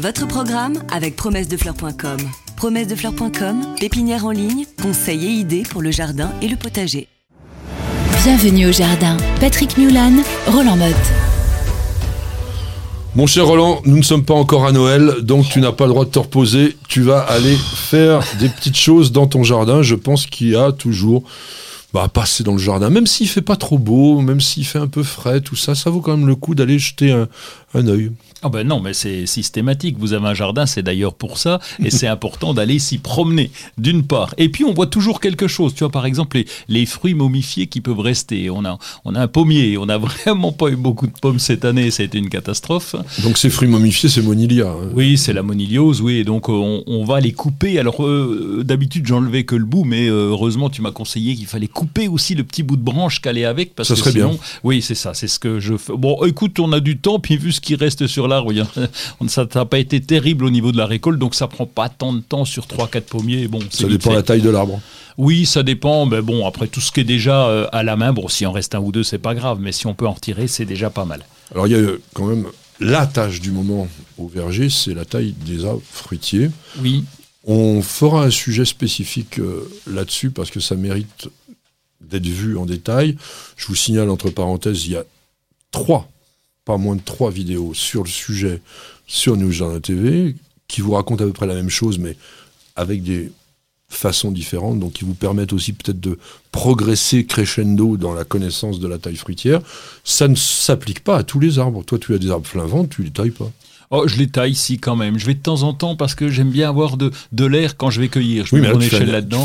Votre programme avec promessedefleurs.com. Promessedefleurs.com, pépinière en ligne, conseils et idées pour le jardin et le potager. Bienvenue au jardin. Patrick Mulan, Roland Motte. Mon cher Roland, nous ne sommes pas encore à Noël, donc tu n'as pas le droit de te reposer. Tu vas aller faire des petites choses dans ton jardin. Je pense qu'il y a toujours bah, passer dans le jardin, même s'il fait pas trop beau, même s'il fait un peu frais, tout ça, ça vaut quand même le coup d'aller jeter un, un œil. Ah ben non, mais c'est systématique. Vous avez un jardin, c'est d'ailleurs pour ça, et c'est important d'aller s'y promener, d'une part. Et puis on voit toujours quelque chose. Tu vois, par exemple, les, les, fruits momifiés qui peuvent rester. On a, on a un pommier, on n'a vraiment pas eu beaucoup de pommes cette année, ça a été une catastrophe. Donc ces fruits momifiés, c'est monilia. Hein. Oui, c'est la moniliose, oui. Et donc on, on, va les couper. Alors euh, d'habitude, j'enlevais que le bout, mais euh, heureusement, tu m'as conseillé qu'il fallait couper aussi le petit bout de branche qu'allait avec. Parce ça que serait sinon, bien. Oui, c'est ça, c'est ce que je fais. Bon, écoute, on a du temps, puis vu ce qui reste sur l'arbre, ça n'a pas été terrible au niveau de la récolte, donc ça prend pas tant de temps sur 3-4 pommiers. Bon, ça dépend de la taille de l'arbre. Oui, ça dépend. Mais bon, après tout ce qui est déjà euh, à la main, bon, si en reste un ou deux, c'est pas grave, mais si on peut en retirer, c'est déjà pas mal. Alors il y a quand même la tâche du moment au verger, c'est la taille des arbres fruitiers. Oui. On fera un sujet spécifique euh, là-dessus parce que ça mérite d'être vu en détail. Je vous signale entre parenthèses, il y a trois pas moins de trois vidéos sur le sujet sur News Jardin TV qui vous racontent à peu près la même chose, mais avec des façons différentes, donc qui vous permettent aussi peut-être de progresser crescendo dans la connaissance de la taille fruitière. Ça ne s'applique pas à tous les arbres. Toi, tu as des arbres flinvants, tu les tailles pas. Oh, je les taille ici quand même. Je vais de temps en temps parce que j'aime bien avoir de, de l'air quand je vais cueillir. Je oui, mets mon échelle là-dedans.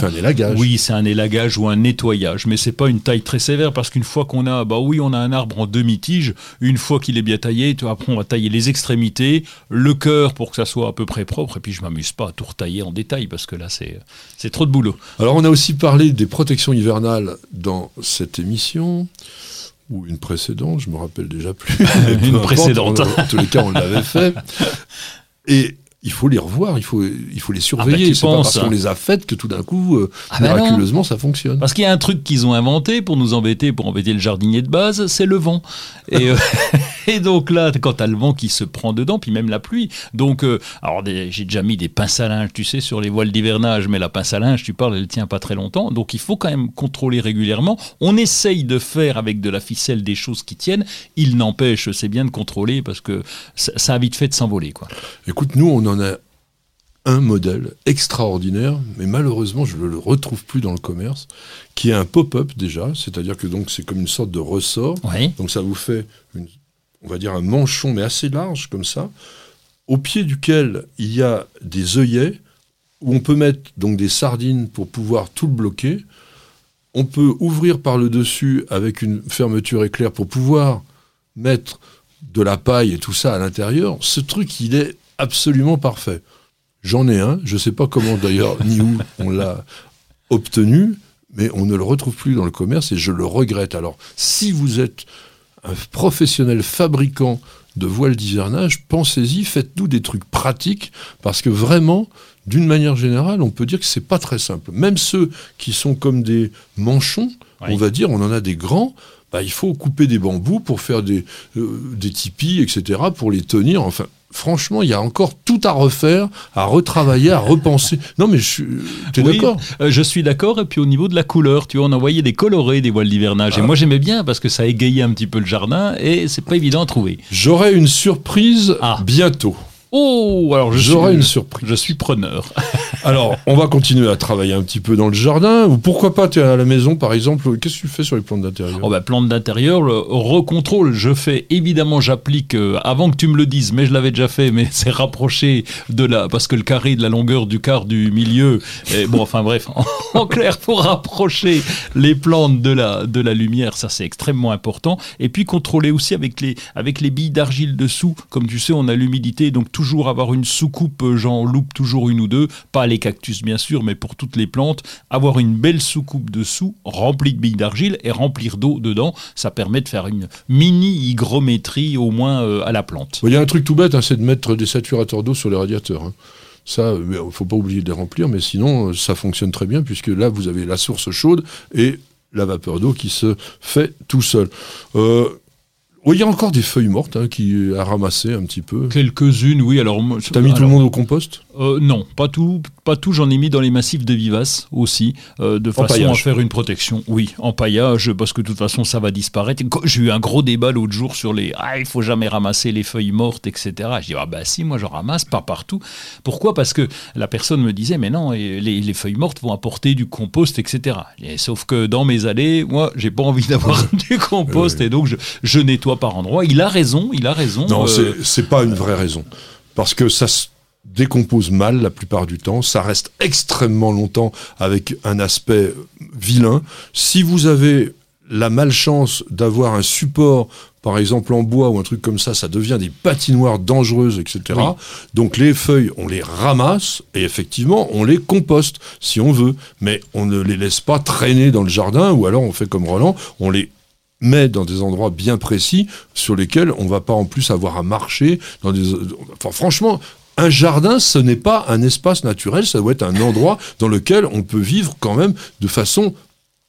Oui, c'est un élagage ou un nettoyage, mais c'est pas une taille très sévère parce qu'une fois qu'on a, bah oui, on a un arbre en demi-tige. Une fois qu'il est bien taillé, tu- après on va tailler les extrémités, le cœur pour que ça soit à peu près propre. Et puis je m'amuse pas à tout retailler en détail parce que là c'est c'est trop de boulot. Alors, on a aussi parlé des protections hivernales dans cette émission, ou une précédente, je me rappelle déjà plus. Une précédente. on- en tous les cas, on l'avait fait. Et il faut les revoir, il faut, il faut les surveiller. Ah bah, C'est pas parce qu'on hein. les a faites que tout d'un coup, euh, Ah bah non. miraculeusement, ça fonctionne. Parce qu'il y a un truc qu'ils ont inventé pour nous embêter, pour embêter le jardinier de base, c'est le vent. Et, euh, et donc là, quand t'as le vent qui se prend dedans, puis même la pluie. Donc, euh, alors j'ai déjà mis des pinces à linge, tu sais, sur les voiles d'hivernage, mais la pince à linge, tu parles, elle tient pas très longtemps. Donc il faut quand même contrôler régulièrement. On essaye de faire avec de la ficelle des choses qui tiennent. Il n'empêche, c'est bien de contrôler parce que ça, ça a vite fait de s'envoler, quoi. Écoute, nous, on en a un modèle extraordinaire, mais malheureusement, je ne le retrouve plus dans le commerce, qui est un pop-up déjà, c'est-à-dire que donc c'est comme une sorte de ressort. Oui. Donc ça vous fait, une- on va dire, un manchon, mais assez large comme ça, au pied duquel il y a des œillets, où on peut mettre donc des sardines pour pouvoir tout le bloquer. On peut ouvrir par le dessus avec une fermeture éclair pour pouvoir mettre de la paille et tout ça à l'intérieur. Ce truc, il est absolument parfait. J'en ai un, je ne sais pas comment d'ailleurs ni où on l'a obtenu, mais on ne le retrouve plus dans le commerce et je le regrette. Alors, si vous êtes un professionnel fabricant de voiles d'hivernage, pensez-y, faites-nous des trucs pratiques, parce que vraiment, d'une manière générale, on peut dire que c'est pas très simple. Même ceux qui sont comme des manchons, Oui. on va dire, on en a des grands, bah, il faut couper des bambous pour faire des, euh, des tipis, etc., pour les tenir. Enfin, franchement, il y a encore tout à refaire, à retravailler, à repenser. Non, mais. T'es Oui, d'accord euh, Je suis d'accord. Et puis au niveau de la couleur, tu vois, on envoyait des colorés des voiles d'hivernage. Et Ah. moi j'aimais bien parce que ça égayait un petit peu le jardin et c'est pas évident à trouver. J'aurai une surprise Ah. bientôt. Oh, alors J'aurai suis, une surprise. Je suis preneur. Alors, on va continuer à travailler un petit peu dans le jardin. Ou pourquoi pas, tu es à la maison, par exemple. Qu'est-ce que tu fais sur les plantes d'intérieur? Oh bah, plante d'intérieur, le recontrôle, je fais évidemment, j'applique euh, avant que tu me le dises, mais je l'avais déjà fait, mais c'est rapproché de la parce que le carré de la longueur du quart du milieu. Bon, enfin bref, en, clair, pour rapprocher les plantes de la de la lumière, ça c'est extrêmement important. Et puis contrôler aussi avec les avec les billes d'argile dessous, comme tu sais, on a l'humidité, donc toujours avoir une soucoupe, euh, j'en loupe toujours une ou deux, pas les cactus bien sûr, mais pour toutes les plantes, avoir une belle soucoupe dessous remplie de billes d'argile et remplir d'eau dedans, ça permet de faire une mini hygrométrie au moins euh, à la plante. Il y a un truc tout bête, hein, c'est de mettre des saturateurs d'eau sur les radiateurs. hein. Ça, il ne faut pas oublier de les remplir, mais sinon, euh, ça fonctionne très bien, puisque là, vous avez la source chaude et la vapeur d'eau qui se fait tout seul. Euh, Oui, il y a encore des feuilles mortes hein, qui à ramasser un petit peu. Quelques-unes, oui. Alors, T'as mis tout le monde au compost? Euh, Non, pas tout. Pas tout. J'en ai mis dans les massifs de vivaces aussi, euh, de façon paillage. à faire une protection. Oui, en paillage, parce que de toute façon, ça va disparaître. J'ai eu un gros débat l'autre jour sur les. Ah, il faut jamais ramasser les feuilles mortes, etc. Je dis ah bah si, moi j'en ramasse pas partout. Pourquoi? Parce que la personne me disait mais non, les, les feuilles mortes vont apporter du compost, etc. Et sauf que dans mes allées, moi, j'ai pas envie d'avoir du compost et donc je, je nettoie par endroits. Il a raison, il a raison. Non, euh, c'est pas une vraie raison. Parce que ça se décompose mal la plupart du temps, ça reste extrêmement longtemps avec un aspect vilain. Si vous avez la malchance d'avoir un support, par exemple en bois ou un truc comme ça, ça devient des patinoires dangereuses, etc. Oui. Donc les feuilles, on les ramasse et effectivement, on les composte si on veut, mais on ne les laisse pas traîner dans le jardin ou alors on fait comme Roland, on les met dans des endroits bien précis sur lesquels on va pas en plus avoir à marcher. Dans des, enfin, franchement, un jardin, ce n'est pas un espace naturel, ça doit être un endroit dans lequel on peut vivre quand même de façon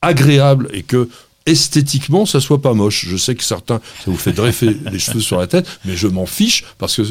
agréable et que esthétiquement ça soit pas moche. Je sais que certains ça vous fait dresser les cheveux sur la tête, mais je m'en fiche parce que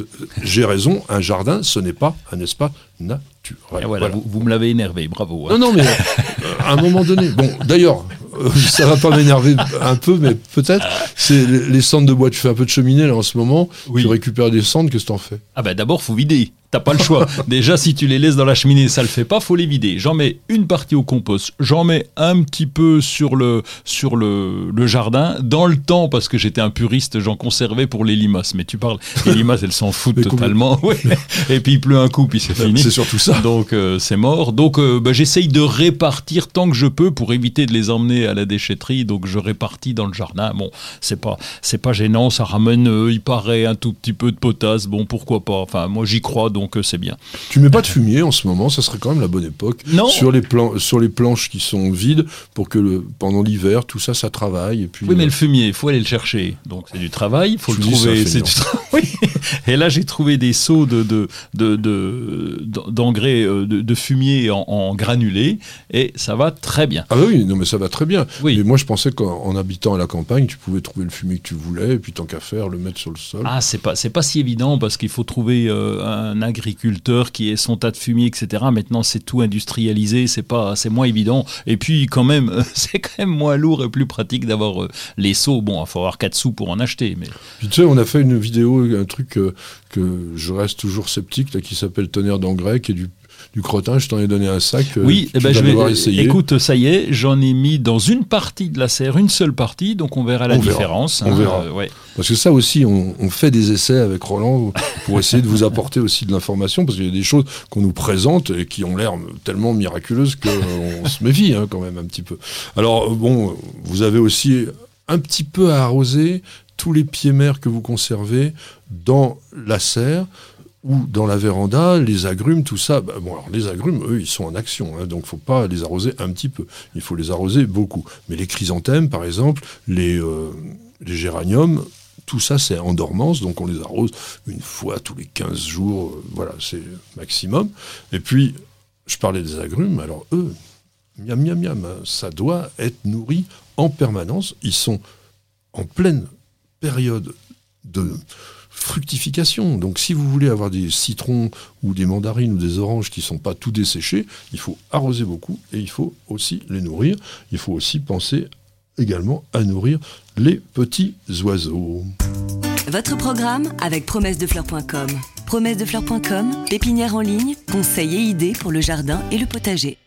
j'ai raison, un jardin ce n'est pas un espace naturel. voilà, Vous, vous me l'avez énervé, bravo. hein. Non, non, mais euh, à un moment donné. Bon, d'ailleurs, euh, ça va pas m'énerver un peu, mais peut-être. C'est les les cendres de bois. Tu fais un peu de cheminée là en ce moment. Oui. Tu récupères des cendres. Qu'est-ce que t'en fais? Ah bah d'abord faut vider. T'as pas le choix. Déjà si tu les laisses dans la cheminée, ça le fait pas, faut les vider. J'en mets une partie au compost, j'en mets un petit peu sur le sur le, le jardin. Dans le temps, parce que j'étais un puriste, j'en conservais pour les limaces. Mais tu parles, les limaces elles s'en foutent totalement. Et puis il pleut un coup, puis c'est fini. C'est surtout ça. Donc euh, c'est mort. Donc euh, bah, j'essaye de répartir tant que je peux pour éviter de les emmener à la déchetterie. Donc je répartis dans le jardin. Bon, c'est pas c'est pas gênant. Ça ramène, euh, il paraît un tout petit peu de potasse. Bon, pourquoi pas. Enfin, moi j'y crois, donc euh, c'est bien. Tu mets pas de fumier en ce moment. Ça serait quand même la bonne époque. Non. Sur les plan- sur les planches qui sont vides pour que le, pendant l'hiver tout ça ça travaille et puis. Oui, mais euh, le fumier, il faut aller le chercher. Donc c'est du travail, il faut le trouver. C'est feignant. du tra- Oui. Et là, j'ai trouvé des seaux de de de- de- d'engrais euh, de, de fumier en, en granulé et ça va très bien. Ah bah oui, non mais ça va très bien. Oui. Mais moi je pensais qu'en en habitant à la campagne, tu pouvais trouver le fumier que tu voulais et puis tant qu'à faire le mettre sur le sol. Ah, c'est pas c'est pas si évident parce qu'il faut trouver euh, un agriculteur qui ait son tas de fumier, etc. Maintenant, c'est tout industrialisé, c'est pas c'est moins évident. Et puis quand même, c'est quand même moins lourd et plus pratique d'avoir euh, les seaux. Bon, il faut avoir 4 sous pour en acheter, mais Puis tu sais, on a fait une vidéo, un truc euh, que je reste toujours sceptique, qui s'appelle Tonnerre d'engrais, qui est du, du crottin. Je t'en ai donné un sac. euh, Oui, tu eh ben, je vais. essayer. Écoute, ça y est, j'en ai mis dans une partie de la serre, une seule partie, donc on verra la On verra. différence. On verra. euh, ouais. Parce que ça aussi, on, on fait des essais avec Roland pour essayer de vous apporter aussi de l'information, parce qu'il y a des choses qu'on nous présente et qui ont l'air tellement miraculeuses qu'on se méfie hein, quand même un petit peu. Alors euh, bon, vous avez aussi un petit peu à arroser tous les pieds mers que vous conservez dans la serre ou dans la véranda, les agrumes, tout ça. bah, bon, alors les agrumes, eux, ils sont en action, hein, donc faut pas les arroser un petit peu. Il faut les arroser beaucoup. Mais les chrysanthèmes, par exemple, les, euh, géraniums, tout ça, c'est en dormance, donc on les arrose une fois tous les 15 jours. euh, voilà, c'est maximum. Et puis, je parlais des agrumes, alors eux, miam, miam, miam, hein, ça doit être nourri en permanence. Ils sont en pleine période de fructification. Donc si vous voulez avoir des citrons ou des mandarines ou des oranges qui ne sont pas tout desséchés, il faut arroser beaucoup et il faut aussi les nourrir. Il faut aussi penser également à nourrir les petits oiseaux. Votre programme avec promessedefleurs.com. Promessedefleurs.com, pépinière en ligne, conseils et idées pour le jardin et le potager.